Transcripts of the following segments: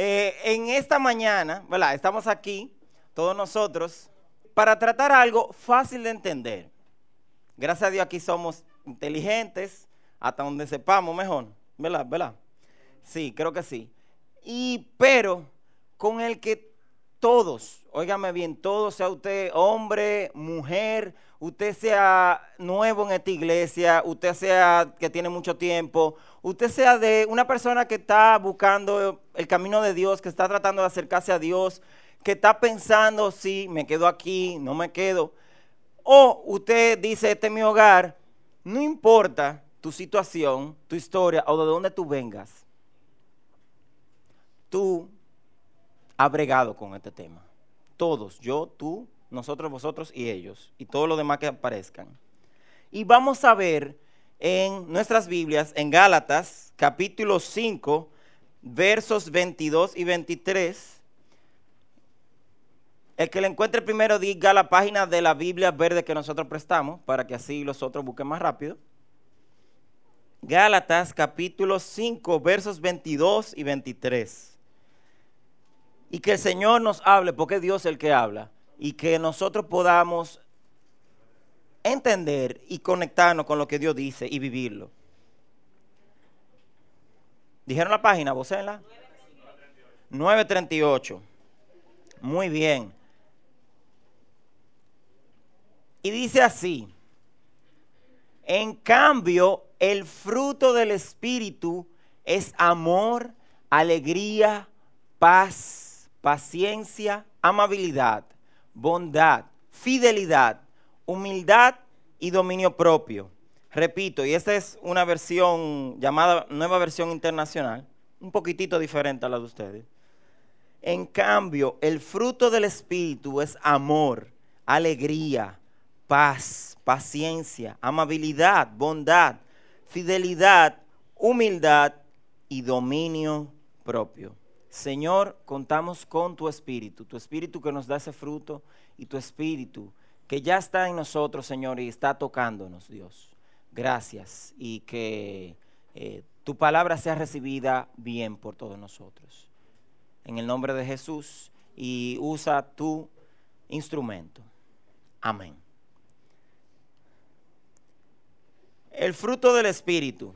Eh, en esta mañana, ¿verdad? Estamos aquí, todos nosotros, para tratar algo fácil de entender. Gracias a Dios aquí somos inteligentes, hasta donde sepamos mejor, ¿verdad? ¿verdad? Sí, creo que sí. Y pero con el que todos, óigame bien, todos, sea usted hombre, mujer, usted sea nuevo en esta iglesia, usted sea que tiene mucho tiempo, usted sea de una persona que está buscando el camino de Dios, que está tratando de acercarse a Dios, que está pensando si me quedo aquí, no me quedo, o usted dice, este es mi hogar, no importa tu situación, tu historia o de dónde tú vengas, tú has bregado con este tema. Todos, yo, tú, nosotros, vosotros y ellos, y todo lo demás que aparezcan. Y vamos a ver en nuestras Biblias, en Gálatas, capítulo 5, versos 22 y 23. El que le encuentre primero diga la página de la Biblia verde que nosotros prestamos, para que así los otros busquen más rápido. Gálatas capítulo 5, versos 22 y 23. Y que el Señor nos hable, porque es Dios el que habla y que nosotros podamos entender y conectarnos con lo que Dios dice y vivirlo. ¿Dijeron la página? ¿Vos en la? 938. Muy bien. Y dice así, en cambio, el fruto del Espíritu es amor, alegría, paz, paciencia, amabilidad bondad, fidelidad, humildad y dominio propio. Repito, y esta es una versión llamada nueva versión internacional, un poquitito diferente a la de ustedes. En cambio, el fruto del Espíritu es amor, alegría, paz, paciencia, amabilidad, bondad, fidelidad, humildad y dominio propio. Señor, contamos con tu espíritu, tu espíritu que nos da ese fruto y tu espíritu que ya está en nosotros, Señor, y está tocándonos, Dios. Gracias y que eh, tu palabra sea recibida bien por todos nosotros. En el nombre de Jesús y usa tu instrumento. Amén. El fruto del espíritu.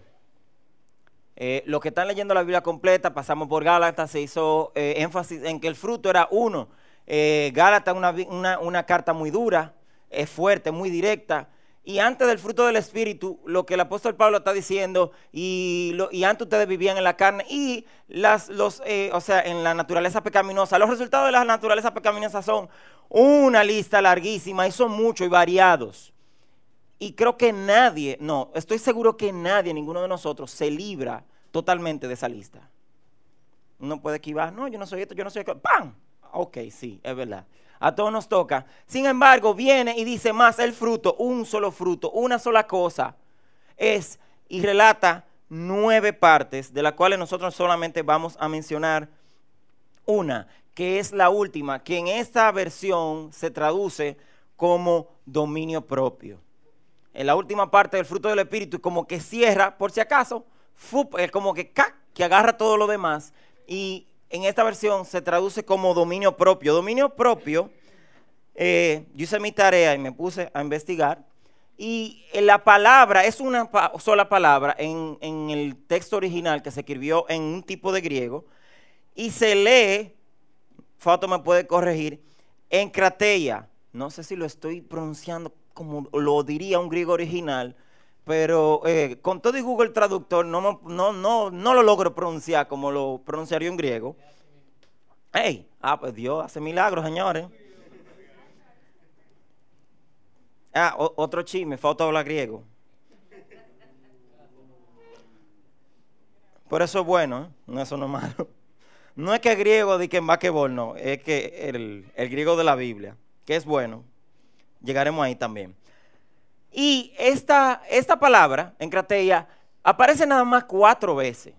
Eh, los que están leyendo la Biblia completa, pasamos por Gálatas, se hizo eh, énfasis en que el fruto era uno. Eh, Gálatas una, una, carta muy dura, es fuerte, muy directa. Y antes del fruto del Espíritu, lo que el apóstol Pablo está diciendo, y, y antes ustedes vivían en la carne y las, los, eh, o sea, en la naturaleza pecaminosa. Los resultados de la naturaleza pecaminosa son una lista larguísima y son muchos y variados. Y creo que nadie, no, estoy seguro que nadie, ninguno de nosotros, se libra totalmente de esa lista. Uno puede esquivar, no, yo no soy esto, yo no soy esto. ¡Pam! Ok, sí, es verdad. A todos nos toca. Sin embargo, viene y dice más el fruto, un solo fruto, una sola cosa. Es y relata nueve partes, de las cuales nosotros solamente vamos a mencionar una, que es la última, que en esta versión se traduce como dominio propio en la última parte del fruto del Espíritu, como que cierra, por si acaso, es como que, que agarra todo lo demás. Y en esta versión se traduce como dominio propio. Dominio propio, eh, yo hice mi tarea y me puse a investigar. Y la palabra es una sola palabra en, en el texto original que se escribió en un tipo de griego. Y se lee, Fato me puede corregir, en crateia. No sé si lo estoy pronunciando como lo diría un griego original, pero eh, con todo y Google Traductor no, no, no, no lo logro pronunciar como lo pronunciaría un griego. ¡Ey! Ah, pues Dios hace milagros, señores. Ah, otro chisme, falta hablar griego. Por eso es bueno, ¿eh? no eso no es malo. No es que el griego de que en basquetbol, no, es que el, el griego de la Biblia, que es bueno. Llegaremos ahí también. Y esta, esta palabra, en crateia, aparece nada más cuatro veces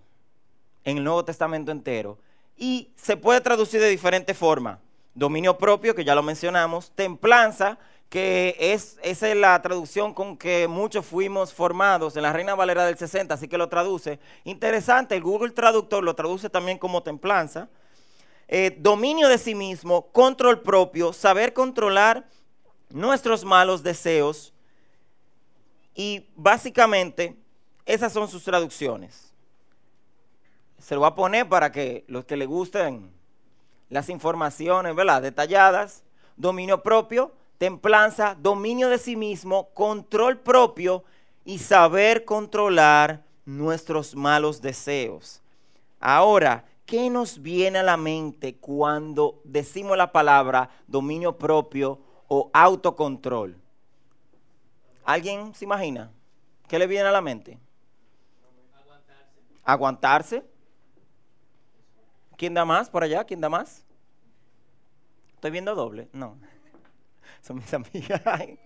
en el Nuevo Testamento entero. Y se puede traducir de diferentes formas. Dominio propio, que ya lo mencionamos. Templanza, que es, esa es la traducción con que muchos fuimos formados en la Reina Valera del 60, así que lo traduce. Interesante, el Google Traductor lo traduce también como templanza. eh, dominio de sí mismo, control propio, saber controlar nuestros malos deseos. Y básicamente esas son sus traducciones. Se lo voy a poner para que los que les gusten las informaciones, ¿verdad? Detalladas. Dominio propio, templanza, dominio de sí mismo, control propio y saber controlar nuestros malos deseos. Ahora, ¿qué nos viene a la mente cuando decimos la palabra dominio propio autocontrol? ¿Alguien se imagina? ¿Qué le viene a la mente? Aguantarse. ¿Quién da más por allá? ¿Quién da más? ¿Estoy viendo doble? No. Son mis amigas.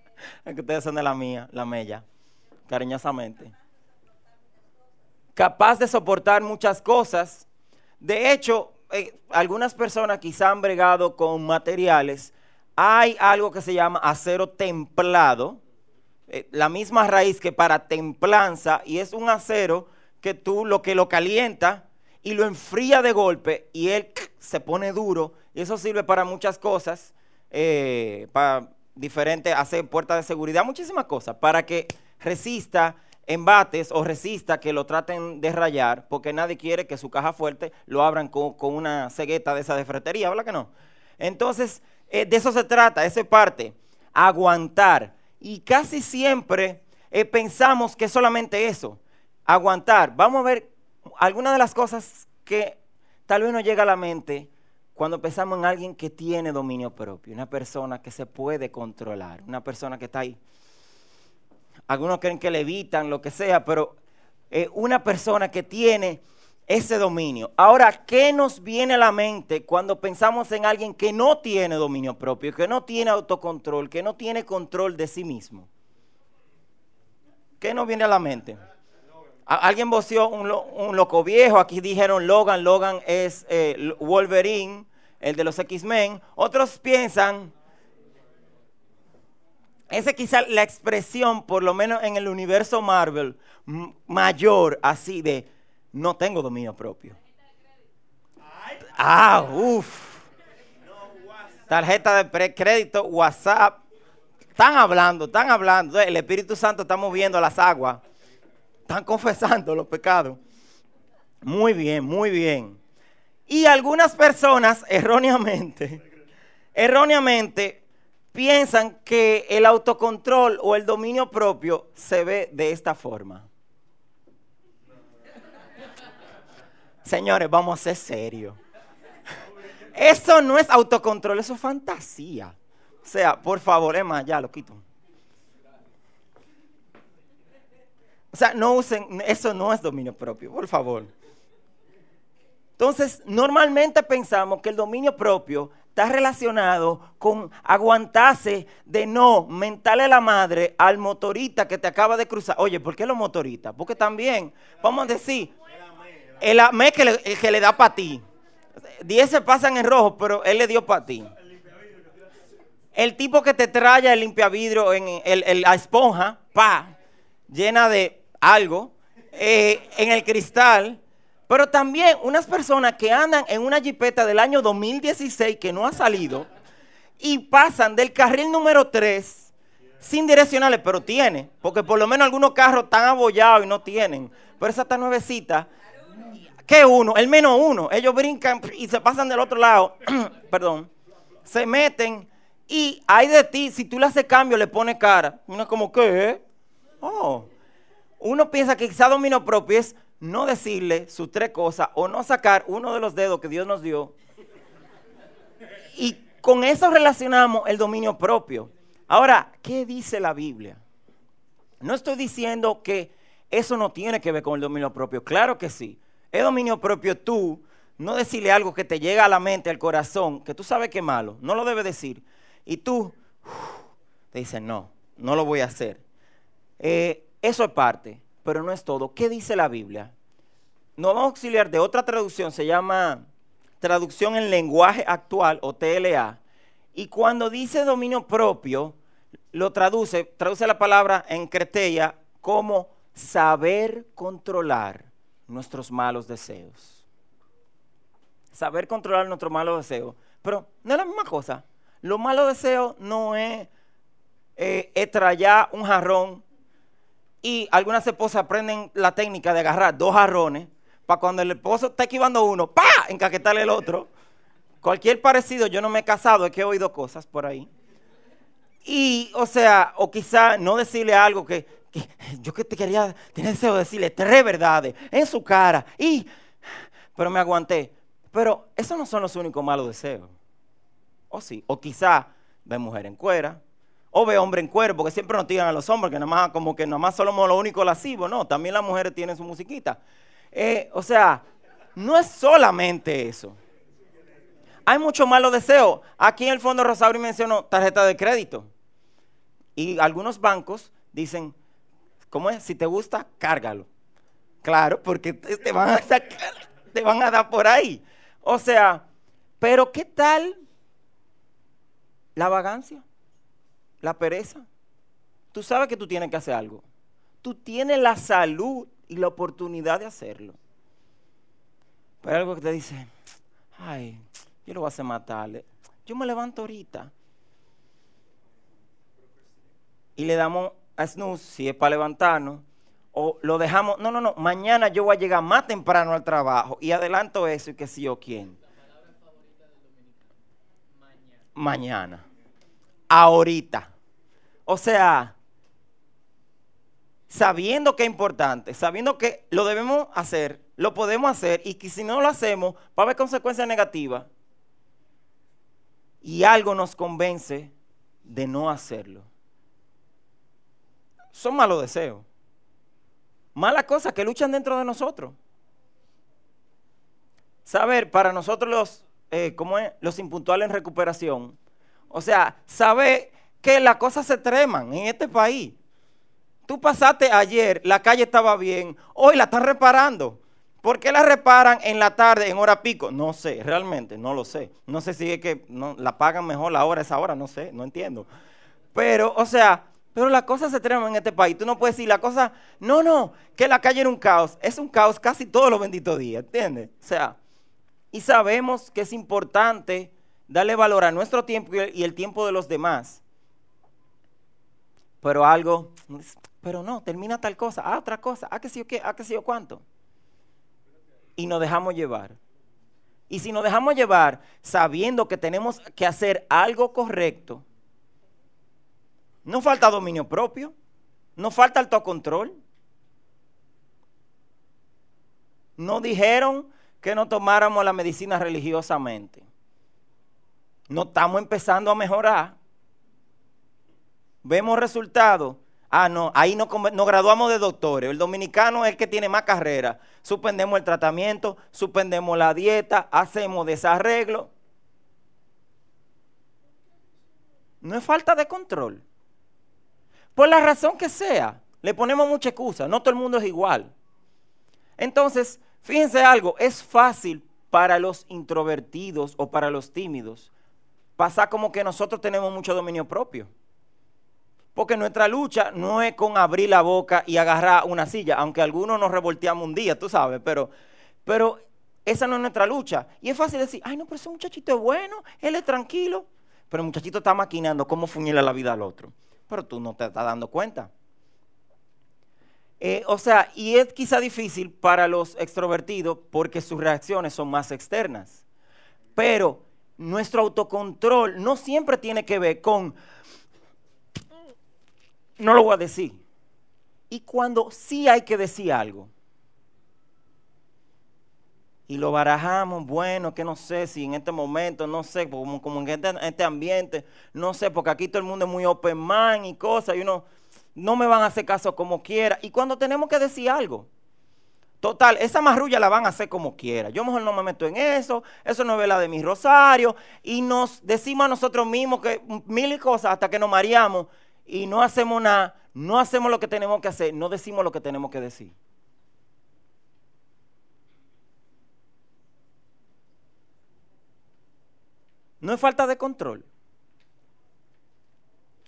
Que ustedes son de la mía, la mella. Cariñosamente. Capaz de soportar muchas cosas. De hecho, eh, algunas personas quizá han bregado con materiales. Hay algo que se llama acero templado. Eh, la misma raíz que para templanza. Y es un acero que tú lo que lo calienta y lo enfría de golpe y él se pone duro. Y eso sirve para muchas cosas, eh, para diferentes, hacer puertas de seguridad, muchísimas cosas, para que resista embates o resista que lo traten de rayar, porque nadie quiere que su caja fuerte lo abran con, una cegueta de esa de fretería, ¿verdad que no? Entonces, eh, de eso se trata, esa parte, aguantar. Y casi siempre eh, pensamos que es solamente eso, aguantar. Vamos a ver algunas de las cosas que tal vez nos llega a la mente cuando pensamos en alguien que tiene dominio propio, una persona que se puede controlar, una persona que está ahí. Algunos creen que le evitan lo que sea, pero eh, una persona que tiene ese dominio. Ahora, ¿qué nos viene a la mente cuando pensamos en alguien que no tiene dominio propio, que no tiene autocontrol, que no tiene control de sí mismo? ¿Qué nos viene a la mente? Alguien voció un, loco viejo, aquí dijeron Logan, Logan es eh, Wolverine, el de los X-Men. Otros piensan, esa es quizá la expresión, por lo menos en el universo Marvel, mayor, así de, no tengo dominio propio. Ah, uff. Tarjeta de crédito, WhatsApp. Están hablando, están hablando. El Espíritu Santo está moviendo las aguas. Están confesando los pecados. Muy bien, muy bien. Y algunas personas erróneamente, erróneamente piensan que el autocontrol o el dominio propio se ve de esta forma. Señores, vamos a ser serios. Eso no es autocontrol, eso es fantasía. O sea, por favor, Emma, ya lo quito. O sea, no usen, eso no es dominio propio, por favor. Entonces, normalmente pensamos que el dominio propio está relacionado con aguantarse de no mentarle la madre al motorista que te acaba de cruzar. Oye, ¿por qué los motoristas? Porque también, vamos a decir, el AME que le, que le da para ti. Diez se pasan en rojo, pero él le dio para ti. El tipo que te trae el limpiavidrio en el, la esponja, pa, llena de algo, eh, en el cristal. Pero también unas personas que andan en una jipeta del año 2016 que no ha salido y pasan del carril número 3 sin direccionales, pero tiene, porque por lo menos algunos carros están abollados y no tienen. Pero esa está nuevecita. ¿Qué uno? El menos uno. Ellos brincan y se pasan del otro lado. Perdón. Se meten y hay de ti, si tú le haces cambio, le pones cara. Uno como, ¿qué? Oh uno piensa que quizá dominio propio es no decirle sus tres cosas o no sacar uno de los dedos que Dios nos dio. Y con eso relacionamos el dominio propio. Ahora, ¿qué dice la Biblia? No estoy diciendo que eso no tiene que ver con el dominio propio. Claro que sí. Es dominio propio tú no decirle algo que te llega a la mente, al corazón, que tú sabes que es malo. No lo debes decir. Y tú te dices, no, no lo voy a hacer. Eh, eso es parte, pero no es todo. ¿Qué dice la Biblia? Nos vamos a auxiliar de otra traducción, se llama traducción en lenguaje actual o TLA. Y cuando dice dominio propio, lo traduce, traduce la palabra en creteya como saber controlar nuestros malos deseos. saber controlar nuestros malos deseos. Pero no es la misma cosa. Los malos deseos no es eh, un jarrón y algunas esposas aprenden la técnica de agarrar dos jarrones para cuando el esposo está esquivando uno, ¡pa! encaquetarle el otro. Cualquier parecido, yo no me he casado, es que he oído cosas por ahí. Y, o sea, o quizá no decirle algo que, yo que te quería, tener deseo de decirle tres verdades en su cara, y, pero me aguanté. Pero esos no son los únicos malos deseos. O sí, o quizá ve mujer en cuera, o ve hombre en cuero, porque siempre nos tiran a los hombres, que nada más como que nada más somos lo único lascivo, no, también las mujeres tienen su musiquita. Eh, o sea, no es solamente eso. Hay muchos malos deseos. Aquí en el Fondo Rosario mencionó tarjeta de crédito. Y algunos bancos dicen, ¿cómo es? Si te gusta, cárgalo. Claro, porque te van a sacar, te van a dar por ahí. O sea, pero ¿qué tal la vagancia? La pereza. Tú sabes que tú tienes que hacer algo. Tú tienes la salud y la oportunidad de hacerlo. Pero algo que te dice, ay, yo lo voy a hacer matarle. Yo me levanto ahorita. Y le damos a snooze, si es para levantarnos, o lo dejamos, no, no, no, mañana yo voy a llegar más temprano al trabajo y adelanto eso y que si yo quién. Mañana ahorita. O sea, sabiendo que es importante, sabiendo que lo debemos hacer, lo podemos hacer y que si no lo hacemos va a haber consecuencias negativas. Y algo nos convence de no hacerlo. Son malos deseos. Malas cosas que luchan dentro de nosotros. Saber, para nosotros los, eh, es? los impuntuales en recuperación, o sea, sabe que las cosas se treman en este país. Tú pasaste ayer, la calle estaba bien, hoy la están reparando. ¿Por qué la reparan en la tarde, en hora pico? No sé, realmente, no lo sé. No sé si es que no, la pagan mejor la hora, esa hora, no sé, no entiendo. Pero, o sea, pero las cosas se treman en este país. Tú no puedes decir la cosa, no, no, que la calle era un caos. Es un caos casi todos los benditos días, ¿entiendes? O sea, y sabemos que es importante darle valor a nuestro tiempo y el tiempo de los demás. Pero algo, pero no, termina tal cosa, ah, otra cosa, ah, que sí o qué, ah, que sí o cuánto. Y nos dejamos llevar. Y si nos dejamos llevar sabiendo que tenemos que hacer algo correcto, no falta dominio propio, no falta autocontrol. No dijeron que no tomáramos la medicina religiosamente no estamos empezando a mejorar. Vemos resultados. Ah, no, ahí nos, graduamos de doctores. El dominicano es el que tiene más carrera. Suspendemos el tratamiento, suspendemos la dieta, hacemos desarreglo. No es falta de control. Por la razón que sea, le ponemos mucha excusa. No todo el mundo es igual. Entonces, fíjense algo, es fácil para los introvertidos o para los tímidos pasa como que nosotros tenemos mucho dominio propio. Porque nuestra lucha no es con abrir la boca y agarrar una silla, aunque algunos nos revolteamos un día, tú sabes, pero, pero esa no es nuestra lucha. Y es fácil decir, ay no, pero ese muchachito es bueno, él es tranquilo. Pero el muchachito está maquinando cómo fuñirle la vida al otro. Pero tú no te estás dando cuenta. Eh, o sea, y es quizá difícil para los extrovertidos porque sus reacciones son más externas. Pero nuestro autocontrol no siempre tiene que ver con, no lo voy a decir. Y cuando sí hay que decir algo. Y lo barajamos, bueno, que no sé si en este momento, no sé, como, en este, este, ambiente, no sé, porque aquí todo el mundo es muy open mind y cosas, y uno, no me van a hacer caso como quiera. Y cuando tenemos que decir algo, Total, esa marrulla la van a hacer como quiera. Yo mejor no me meto en eso, eso no es la de mi rosario. Y nos decimos a nosotros mismos que mil cosas hasta que nos mareamos y no hacemos nada, no hacemos lo que tenemos que hacer, no decimos lo que tenemos que decir. No es falta de control.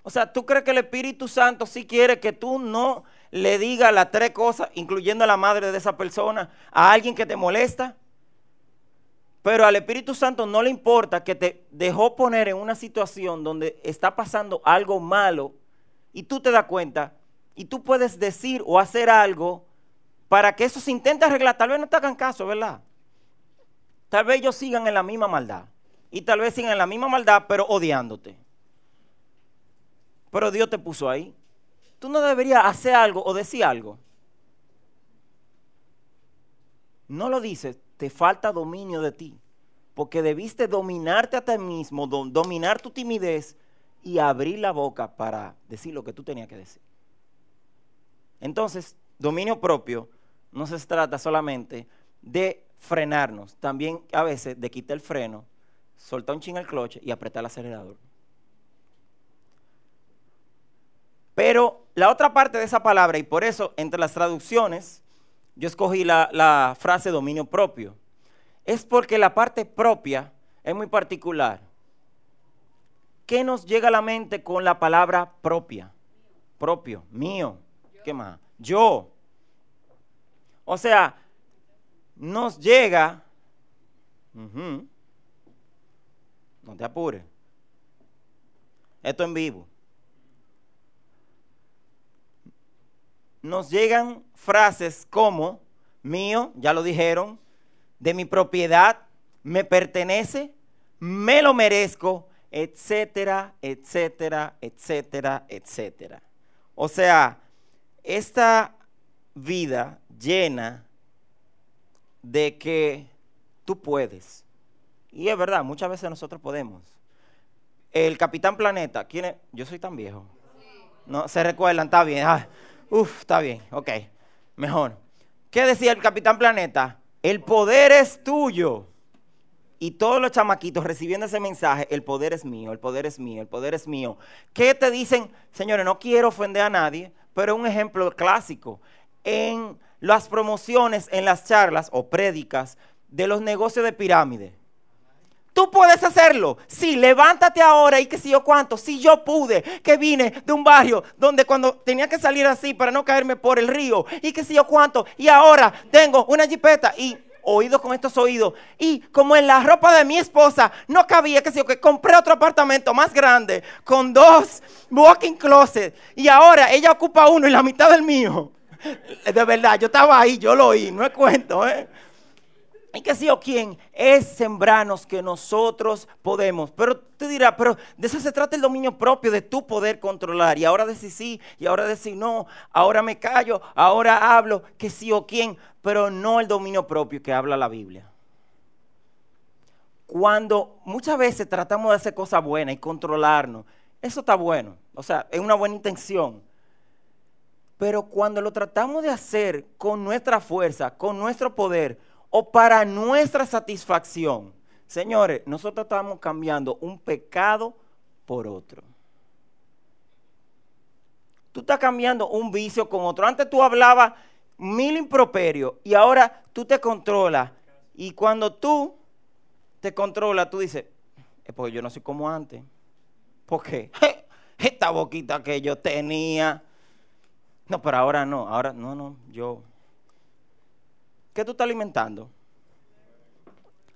O sea, ¿tú crees que el Espíritu Santo sí quiere que tú no le diga las tres cosas, incluyendo a la madre de esa persona, a alguien que te molesta, Pero al Espíritu Santo no le importa que te dejó poner en una situación donde está pasando algo malo y tú te das cuenta y tú puedes decir o hacer algo para que eso se intente arreglar. Tal vez no te hagan caso, ¿verdad? Tal vez ellos sigan en la misma maldad. Y tal vez en la misma maldad, pero odiándote. Pero Dios te puso ahí. Tú no deberías hacer algo o decir algo. No lo dices, te falta dominio de ti. Porque debiste dominarte a ti mismo, dominar tu timidez y abrir la boca para decir lo que tú tenías que decir. Entonces, dominio propio no se trata solamente de frenarnos, también a veces de quitar el freno, soltar un ching el cloche y apretar el acelerador. Pero la otra parte de esa palabra, y por eso entre las traducciones yo escogí la, la frase dominio propio, es porque la parte propia es muy particular. ¿Qué nos llega a la mente con la palabra propia? Propio, mío. ¿Qué más? Yo. O sea, nos llega... te apures. Esto en vivo. Nos llegan frases como mío, ya lo dijeron, de mi propiedad, me pertenece, me lo merezco, etcétera, etcétera, etcétera, etcétera. O sea, esta vida llena de que tú puedes. Y es verdad, muchas veces nosotros podemos. El Capitán Planeta, ¿quién es? Yo soy tan viejo. No, se recuerdan, está bien. Ah, uf, está bien, ok, mejor. ¿Qué decía el Capitán Planeta? El poder es tuyo. Y todos los chamaquitos recibiendo ese mensaje, el poder es mío, el poder es mío, el poder es mío. ¿Qué te dicen? Señores, no quiero ofender a nadie, pero un ejemplo clásico. En las promociones, en las charlas o prédicas de los negocios de pirámide. Tú puedes hacerlo. Sí, levántate ahora y que si yo cuánto. Si yo pude, que vine de un barrio donde cuando tenía que salir así para no caerme por el río. Y que si yo cuánto. Y ahora tengo una jipeta y oídos con estos oídos. Y como en la ropa de mi esposa no cabía, que sé yo, que compré otro apartamento más grande con dos walking closets. Y ahora ella ocupa uno y la mitad del mío. De verdad, yo estaba ahí, yo lo oí, no es cuento, ¿eh? Y que si o quién es sembranos que nosotros podemos. Pero te dirá, pero de eso se trata el dominio propio, de tu poder controlar. Y ahora decir sí, y ahora decir no, ahora me callo, ahora hablo, que sí o quién, pero no el dominio propio que habla la Biblia. Cuando muchas veces tratamos de hacer cosas buenas y controlarnos, eso está bueno, o sea, es una buena intención. Pero cuando lo tratamos de hacer con nuestra fuerza, con nuestro poder, o para nuestra satisfacción. Señores, nosotros estamos cambiando un pecado por otro. Tú estás cambiando un vicio con otro. Antes tú hablabas mil improperios y ahora tú te controlas. Y cuando tú te controlas, tú dices, es porque yo no soy como antes. ¿Por qué? Esta boquita que yo tenía. No, pero ahora no. Ahora, no, no, yo ¿Qué tú estás alimentando?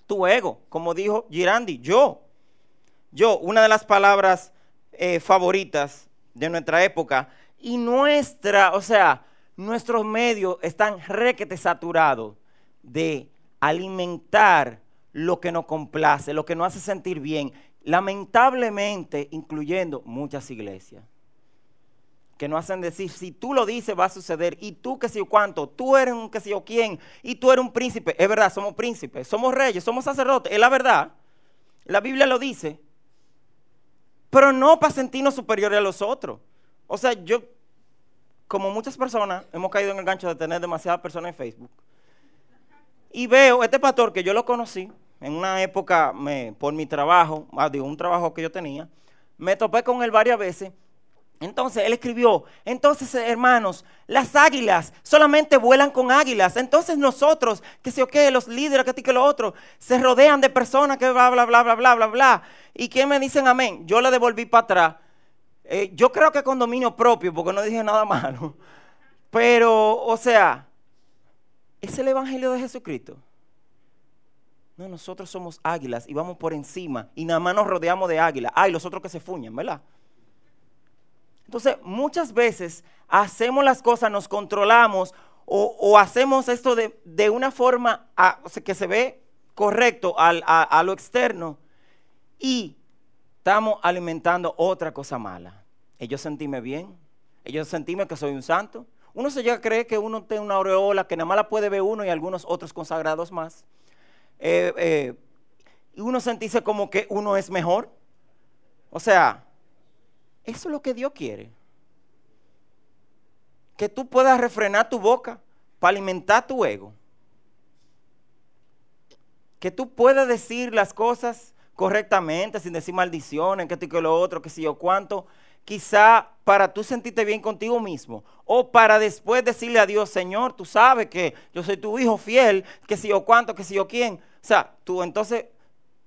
Tu ego, como dijo Girandi, yo. Yo, una de las palabras eh, favoritas de nuestra época. Y nuestra, o sea, nuestros medios están requete saturados de alimentar lo que nos complace, lo que nos hace sentir bien. Lamentablemente, incluyendo muchas iglesias que no hacen decir, si tú lo dices va a suceder, y tú que sé yo cuánto, tú eres un que sé yo quién, y tú eres un príncipe. Es verdad, somos príncipes, somos reyes, somos sacerdotes, es la verdad. La Biblia lo dice. Pero no para sentirnos superiores a los otros. O sea, yo, como muchas personas, hemos caído en el gancho de tener demasiadas personas en Facebook. Y veo este pastor que yo lo conocí en una época por mi trabajo, ah, digo, un trabajo que yo tenía. Me topé con él varias veces entonces él escribió, entonces hermanos, las águilas solamente vuelan con águilas. Entonces nosotros, que sé o qué, los líderes, que ti que lo otro, se rodean de personas que bla, bla, bla, bla, bla, bla, bla. ¿Y quién me dicen amén? Yo le devolví para atrás. Eh, yo creo que con dominio propio, porque no dije nada malo. Pero, o sea, es el Evangelio de Jesucristo. No, nosotros somos águilas y vamos por encima y nada más nos rodeamos de águilas. Ay, los otros que se fuñen, ¿verdad? Entonces, muchas veces hacemos las cosas, nos controlamos o, hacemos esto de, una forma que se ve correcto a, a lo externo y estamos alimentando otra cosa mala. Ellos sentíme bien, ellos sentíme que soy un santo. Uno se llega a creer que uno tiene una aureola que nada más la puede ver uno y algunos otros consagrados más. Eh, eh, y uno sentirse como que uno es mejor. O sea, eso es lo que Dios quiere. Que tú puedas refrenar tu boca para alimentar tu ego. Que tú puedas decir las cosas correctamente, sin decir maldiciones, que esto y que lo otro, que si yo cuánto. Quizá para tú sentirte bien contigo mismo. O para después decirle a Dios, Señor, tú sabes que yo soy tu hijo fiel, que si yo cuánto, que si yo quién. O sea, tú entonces,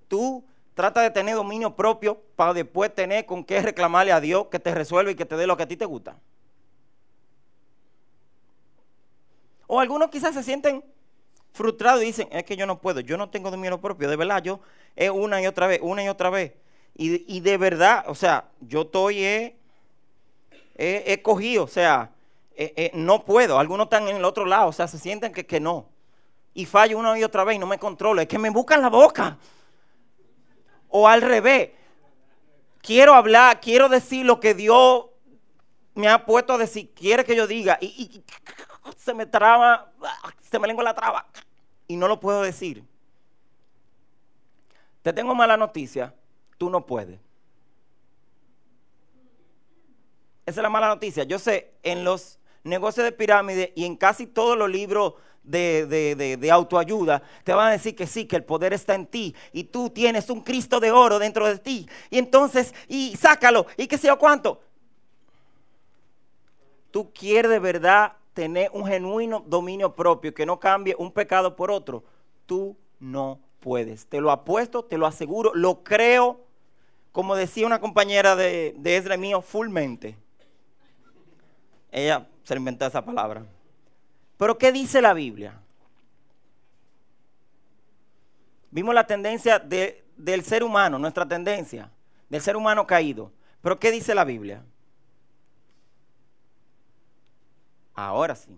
tú trata de tener dominio propio para después tener con qué reclamarle a Dios que te resuelva y que te dé lo que a ti te gusta. O algunos quizás se sienten frustrados y dicen, es que yo no puedo, yo no tengo dominio propio, de verdad, yo es una y otra vez, una y otra vez. Y, de verdad, o sea, yo estoy he, he, cogido, o sea, no puedo. Algunos están en el otro lado, o sea, se sienten que, que no. Y fallo una y otra vez y no me controlo. Es que me buscan la boca. O al revés. Quiero hablar, quiero decir lo que Dios me ha puesto a decir, quiere que yo diga. Y, se me traba, se me lengua la traba. Y no lo puedo decir. Te tengo mala noticia tú no puedes. Esa es la mala noticia. Yo sé, en los negocios de pirámide y en casi todos los libros de, autoayuda, te van a decir que sí, que el poder está en ti y tú tienes un Cristo de oro dentro de ti. Y entonces, y sácalo, y qué sé yo cuánto. Tú quieres de verdad tener un genuino dominio propio que no cambie un pecado por otro. Tú no puedes. Te lo apuesto, te lo aseguro, lo creo como decía una compañera de, de Esdra mío, fullmente. Ella se inventó esa palabra. Pero ¿qué dice la Biblia? Vimos la tendencia del ser humano, nuestra tendencia, del ser humano caído. Pero ¿qué dice la Biblia? Ahora sí.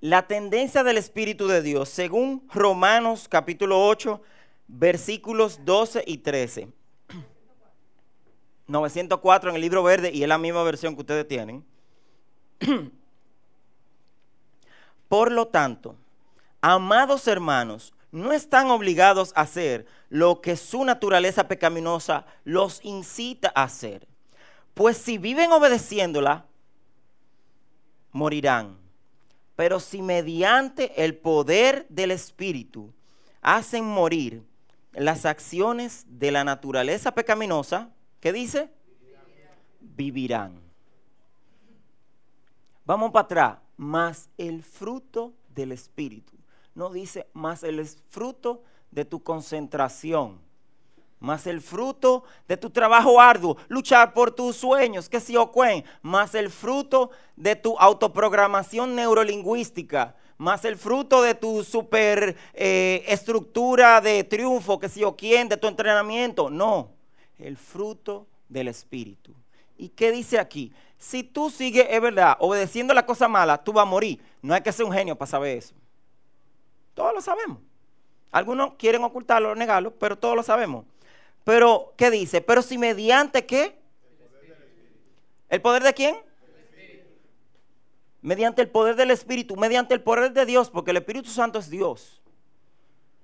La tendencia del Espíritu de Dios, según Romanos capítulo 8, versículos 12 y 13. 904 en el libro verde y es la misma versión que ustedes tienen. Por lo tanto, amados hermanos, no están obligados a hacer lo que su naturaleza pecaminosa los incita a hacer. Pues si viven obedeciéndola, morirán. Pero si mediante el poder del Espíritu hacen morir las acciones de la naturaleza pecaminosa, ¿qué dice? Vivirán. Vamos para atrás, más el fruto del Espíritu. No dice más el fruto de tu concentración, más el fruto de tu trabajo arduo, luchar por tus sueños, que si o más el fruto de tu autoprogramación neurolingüística, más el fruto de tu super eh, de triunfo, que si o quién, de tu entrenamiento. No, el fruto del Espíritu. ¿Y qué dice aquí? Si tú sigues, es verdad, obedeciendo la cosa mala, tú vas a morir. No hay que ser un genio para saber eso. Todos lo sabemos. Algunos quieren ocultarlo negarlo, pero todos lo sabemos. Pero, ¿qué dice? Pero si mediante qué? ¿El poder de quién? mediante el poder del Espíritu, mediante el poder de Dios, porque el Espíritu Santo es Dios.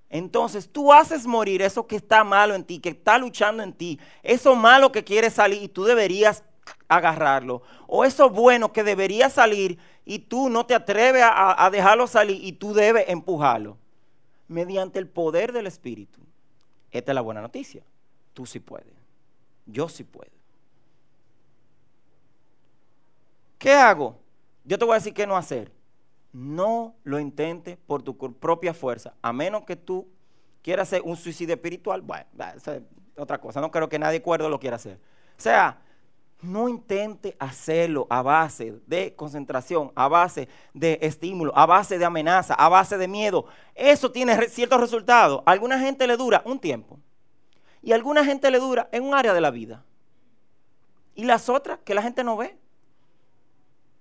Entonces tú haces morir eso que está malo en ti, que está luchando en ti, eso malo que quiere salir y tú deberías agarrarlo, o eso bueno que debería salir y tú no te atreves a, dejarlo salir y tú debes empujarlo, mediante el poder del Espíritu. Esta es la buena noticia. Tú sí puedes. Yo sí puedo. ¿Qué hago? Yo te voy a decir qué no hacer. No lo intentes por tu propia fuerza, a menos que tú quieras hacer un suicidio espiritual. Bueno, otra cosa. No creo que nadie cuerdo lo quiera hacer. O sea, no intente hacerlo a base de concentración, a base de estímulo, a base de amenaza, a base de miedo. Eso tiene ciertos resultados. A alguna gente le dura un tiempo y alguna gente le dura en un área de la vida. Y las otras que la gente no ve,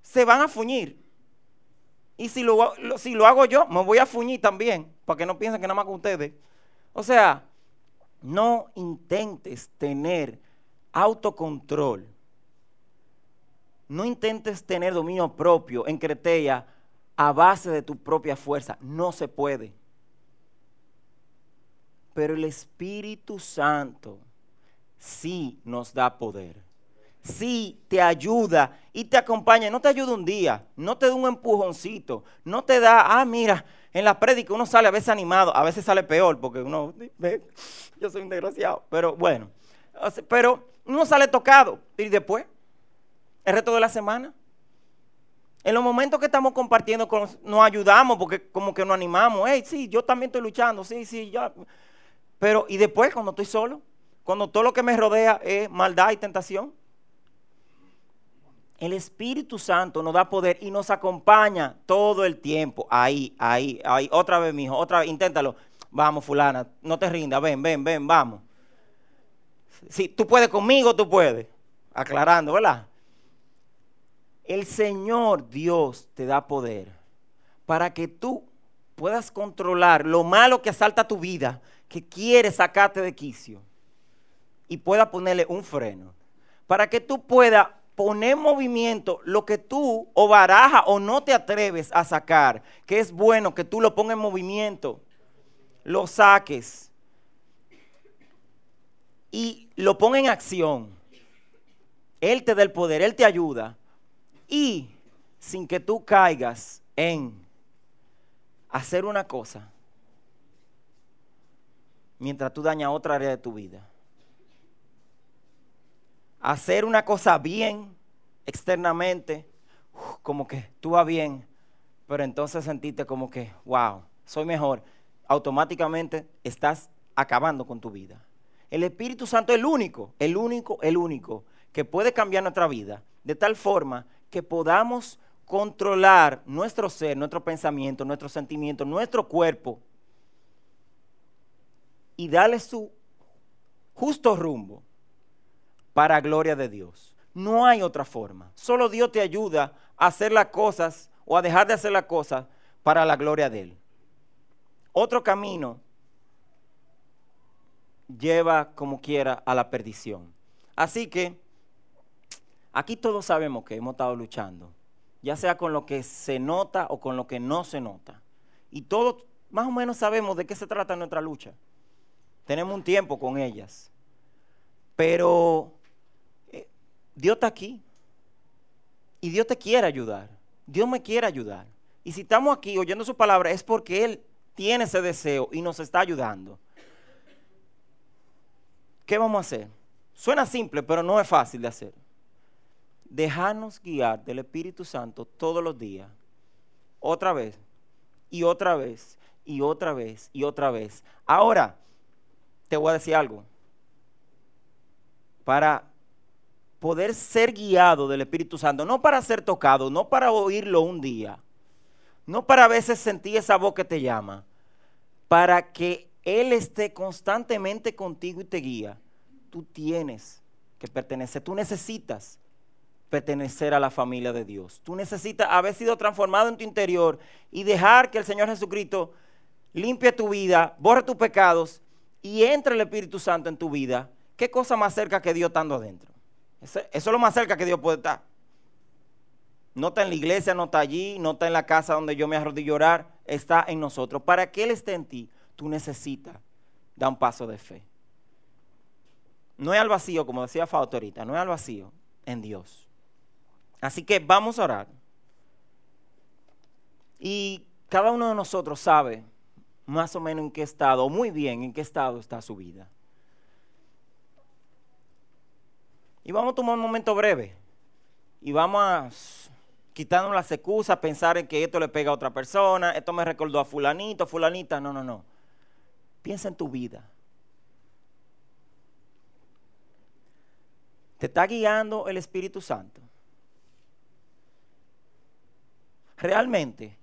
se van a fuñir. Y si lo, si lo hago yo, me voy a fuñir también, para que no piensen que nada más con ustedes. O sea, no intentes tener autocontrol no intentes tener dominio propio en Cretea a base de tu propia fuerza. No se puede. Pero el Espíritu Santo sí nos da poder. Sí te ayuda y te acompaña. No te ayuda un día, no te da un empujoncito, no te da, ah, mira, en la prédica uno sale a veces animado, a veces sale peor porque uno, yo soy un desgraciado, pero bueno, pero uno sale tocado y después el resto de la semana. En los momentos que estamos compartiendo, nos ayudamos porque como que nos animamos. Hey, sí, yo también estoy luchando, sí, sí, ya. Pero, ¿y después cuando estoy solo? Cuando todo lo que me rodea es maldad y tentación. El Espíritu Santo nos da poder y nos acompaña todo el tiempo. Ahí, ahí, ahí. Otra vez, mijo, otra vez, inténtalo. Vamos, fulana, no te rindas, ven, ven, ven, vamos. Si tú puedes conmigo, tú puedes. Aclarando, ¿verdad? El Señor Dios te da poder para que tú puedas controlar lo malo que asalta tu vida, que quiere sacarte de quicio, y pueda ponerle un freno. Para que tú puedas poner en movimiento lo que tú o baraja o no te atreves a sacar, que es bueno que tú lo pongas en movimiento, lo saques y lo ponga en acción. Él te da el poder, Él te ayuda y sin que tú caigas en hacer una cosa mientras tú dañas otra área de tu vida. Hacer una cosa bien externamente, como que tú vas bien, pero entonces sentiste como que, wow, soy mejor. Automáticamente estás acabando con tu vida. El Espíritu Santo es el único, el único, el único que puede cambiar nuestra vida de tal forma que podamos controlar nuestro ser, nuestro pensamiento, nuestro sentimiento, nuestro cuerpo y darle su justo rumbo para gloria de Dios. No hay otra forma. Solo Dios te ayuda a hacer las cosas o a dejar de hacer las cosas para la gloria de Él. Otro camino lleva como quiera a la perdición. Así que Aquí todos sabemos que hemos estado luchando, ya sea con lo que se nota o con lo que no se nota. Y todos más o menos sabemos de qué se trata nuestra lucha. Tenemos un tiempo con ellas. Pero eh, Dios está aquí. Y Dios te quiere ayudar. Dios me quiere ayudar. Y si estamos aquí oyendo su palabra es porque Él tiene ese deseo y nos está ayudando. ¿Qué vamos a hacer? Suena simple, pero no es fácil de hacer dejarnos guiar del Espíritu Santo todos los días, otra vez, y otra vez, y otra vez, y otra vez. Ahora, te voy a decir algo. Para poder ser guiado del Espíritu Santo, no para ser tocado, no para oírlo un día, no para a veces sentir esa voz que te llama, para que Él esté constantemente contigo y te guía, tú tienes que pertenecer, tú necesitas pertenecer a la familia de Dios. Tú necesitas haber sido transformado en tu interior y dejar que el Señor Jesucristo limpie tu vida, borre tus pecados y entre el Espíritu Santo en tu vida. ¿Qué cosa más cerca que Dios estando adentro? Eso, es lo más cerca que Dios puede estar. No está en la iglesia, no está allí, no está en la casa donde yo me arrodillo a llorar, está en nosotros. Para que Él esté en ti, tú necesitas dar un paso de fe. No es al vacío, como decía Fausto no es al vacío, en Dios. Así que vamos a orar. Y cada uno de nosotros sabe más o menos en qué estado, muy bien en qué estado está su vida. Y vamos a tomar un momento breve. Y vamos a quitarnos las excusas, pensar en que esto le pega a otra persona, esto me recordó a fulanito, fulanita. No, no, no. Piensa en tu vida. ¿Te está guiando el Espíritu Santo? Realmente,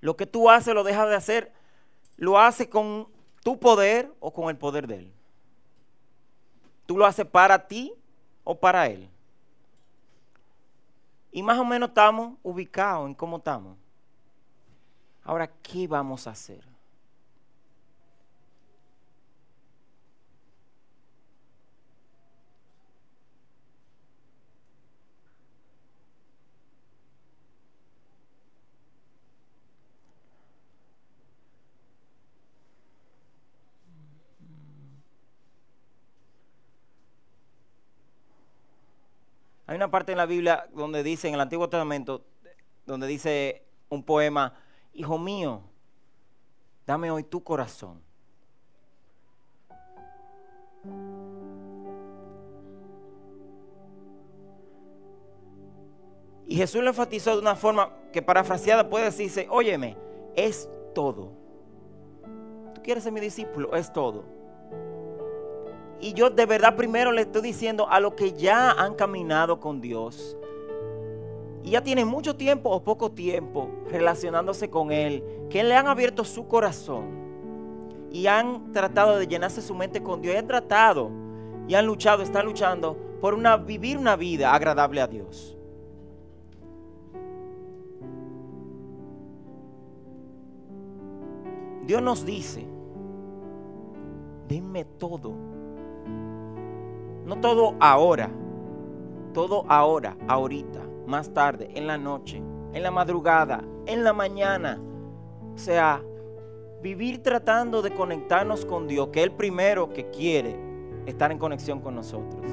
lo que tú haces lo dejas de hacer, lo haces con tu poder o con el poder de Él. Tú lo haces para ti o para Él. Y más o menos estamos ubicados en cómo estamos. Ahora, ¿qué vamos a hacer? Hay una parte en la Biblia donde dice, en el Antiguo Testamento, donde dice un poema, Hijo mío, dame hoy tu corazón. Y Jesús lo enfatizó de una forma que parafraseada puede decirse, óyeme, es todo. ¿Tú quieres ser mi discípulo? Es todo. Y yo de verdad primero le estoy diciendo a los que ya han caminado con Dios y ya tienen mucho tiempo o poco tiempo relacionándose con Él, que le han abierto su corazón y han tratado de llenarse su mente con Dios y han tratado y han luchado, están luchando por vivir una vida agradable a Dios. Dios nos dice, denme todo no todo ahora, todo ahora, ahorita, más tarde, en la noche, en la madrugada, en la mañana. O sea, vivir tratando de conectarnos con Dios, que es el primero que quiere estar en conexión con nosotros.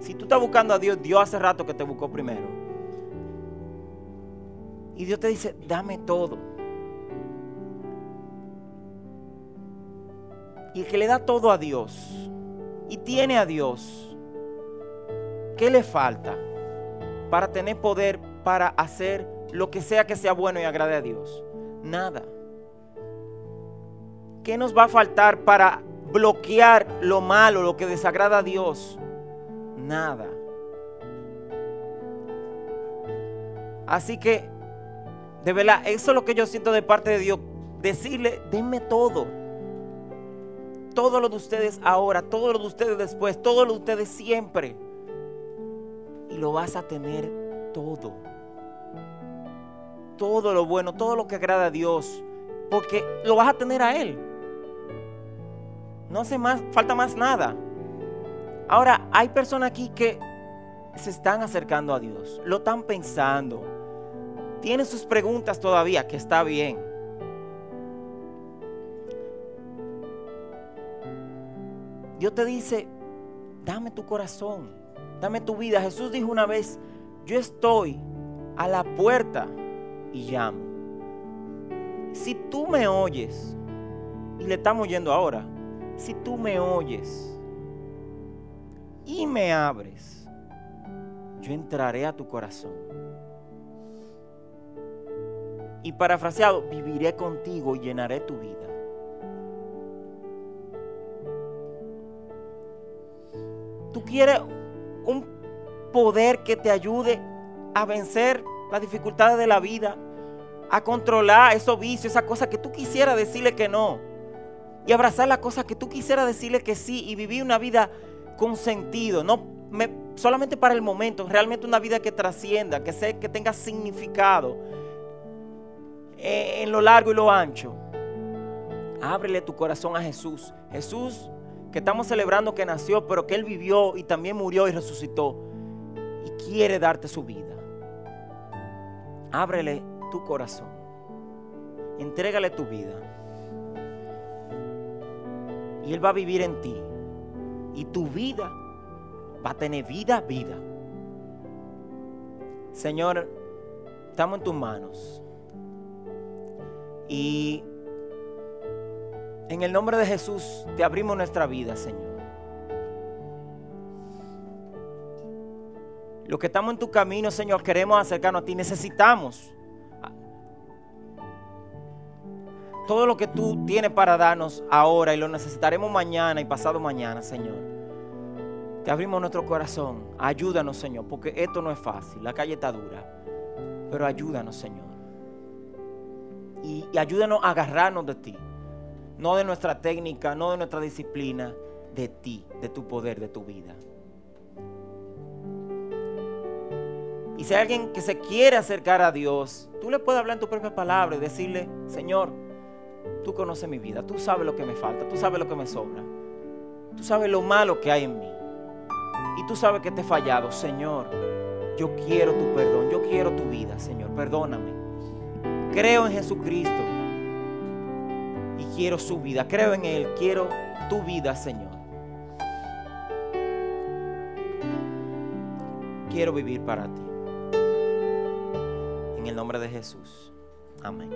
Si tú estás buscando a Dios, Dios hace rato que te buscó primero. Y Dios te dice, dame todo. Y el que le da todo a Dios, y tiene a Dios, ¿qué le falta para tener poder para hacer lo que sea que sea bueno y agrade a Dios? Nada. ¿Qué nos va a faltar para bloquear lo malo, lo que desagrada a Dios? Nada. Así que, de verdad, eso es lo que yo siento de parte de Dios. Decirle, denme todo todo lo de ustedes ahora, todo lo de ustedes después, todo lo de ustedes siempre. Y lo vas a tener todo. Todo lo bueno, todo lo que agrada a Dios. Porque lo vas a tener a Él. No hace más, falta más nada. Ahora, hay personas aquí que se están acercando a Dios, lo están pensando, tienen sus preguntas todavía, que está bien. Dios te dice, dame tu corazón, dame tu vida. Jesús dijo una vez, yo estoy a la puerta y llamo. Si tú me oyes, y le estamos oyendo ahora, si tú me oyes y me abres, yo entraré a tu corazón. Y parafraseado, viviré contigo y llenaré tu vida. Tú quieres un poder que te ayude a vencer las dificultades de la vida, a controlar esos vicios, esas cosas que tú quisieras decirle que no, y abrazar las cosas que tú quisieras decirle que sí, y vivir una vida con sentido, no solamente para el momento, realmente una vida que trascienda, que, sea, que tenga significado eh, en lo largo y lo ancho. Ábrele tu corazón a Jesús. Jesús que estamos celebrando que nació, pero que Él vivió y también murió y resucitó. Y quiere darte su vida. Ábrele tu corazón. Entrégale tu vida. Y Él va a vivir en ti. Y tu vida va a tener vida, vida. Señor, estamos en tus manos. Y en el nombre de Jesús te abrimos nuestra vida, Señor. Los que estamos en tu camino, Señor, queremos acercarnos a ti. Necesitamos todo lo que tú tienes para darnos ahora y lo necesitaremos mañana y pasado mañana, Señor. Te abrimos nuestro corazón. Ayúdanos, Señor, porque esto no es fácil. La calle está dura. Pero ayúdanos, Señor. Y, y ayúdanos a agarrarnos de ti. No de nuestra técnica, no de nuestra disciplina, de ti, de tu poder, de tu vida. Y si hay alguien que se quiere acercar a Dios, tú le puedes hablar en tu propia palabra y decirle, Señor, tú conoces mi vida, tú sabes lo que me falta, tú sabes lo que me sobra, tú sabes lo malo que hay en mí. Y tú sabes que te he fallado, Señor, yo quiero tu perdón, yo quiero tu vida, Señor, perdóname. Creo en Jesucristo y quiero su vida, creo en Él, quiero tu vida, Señor. Quiero vivir para ti. En el nombre de Jesús. Amén.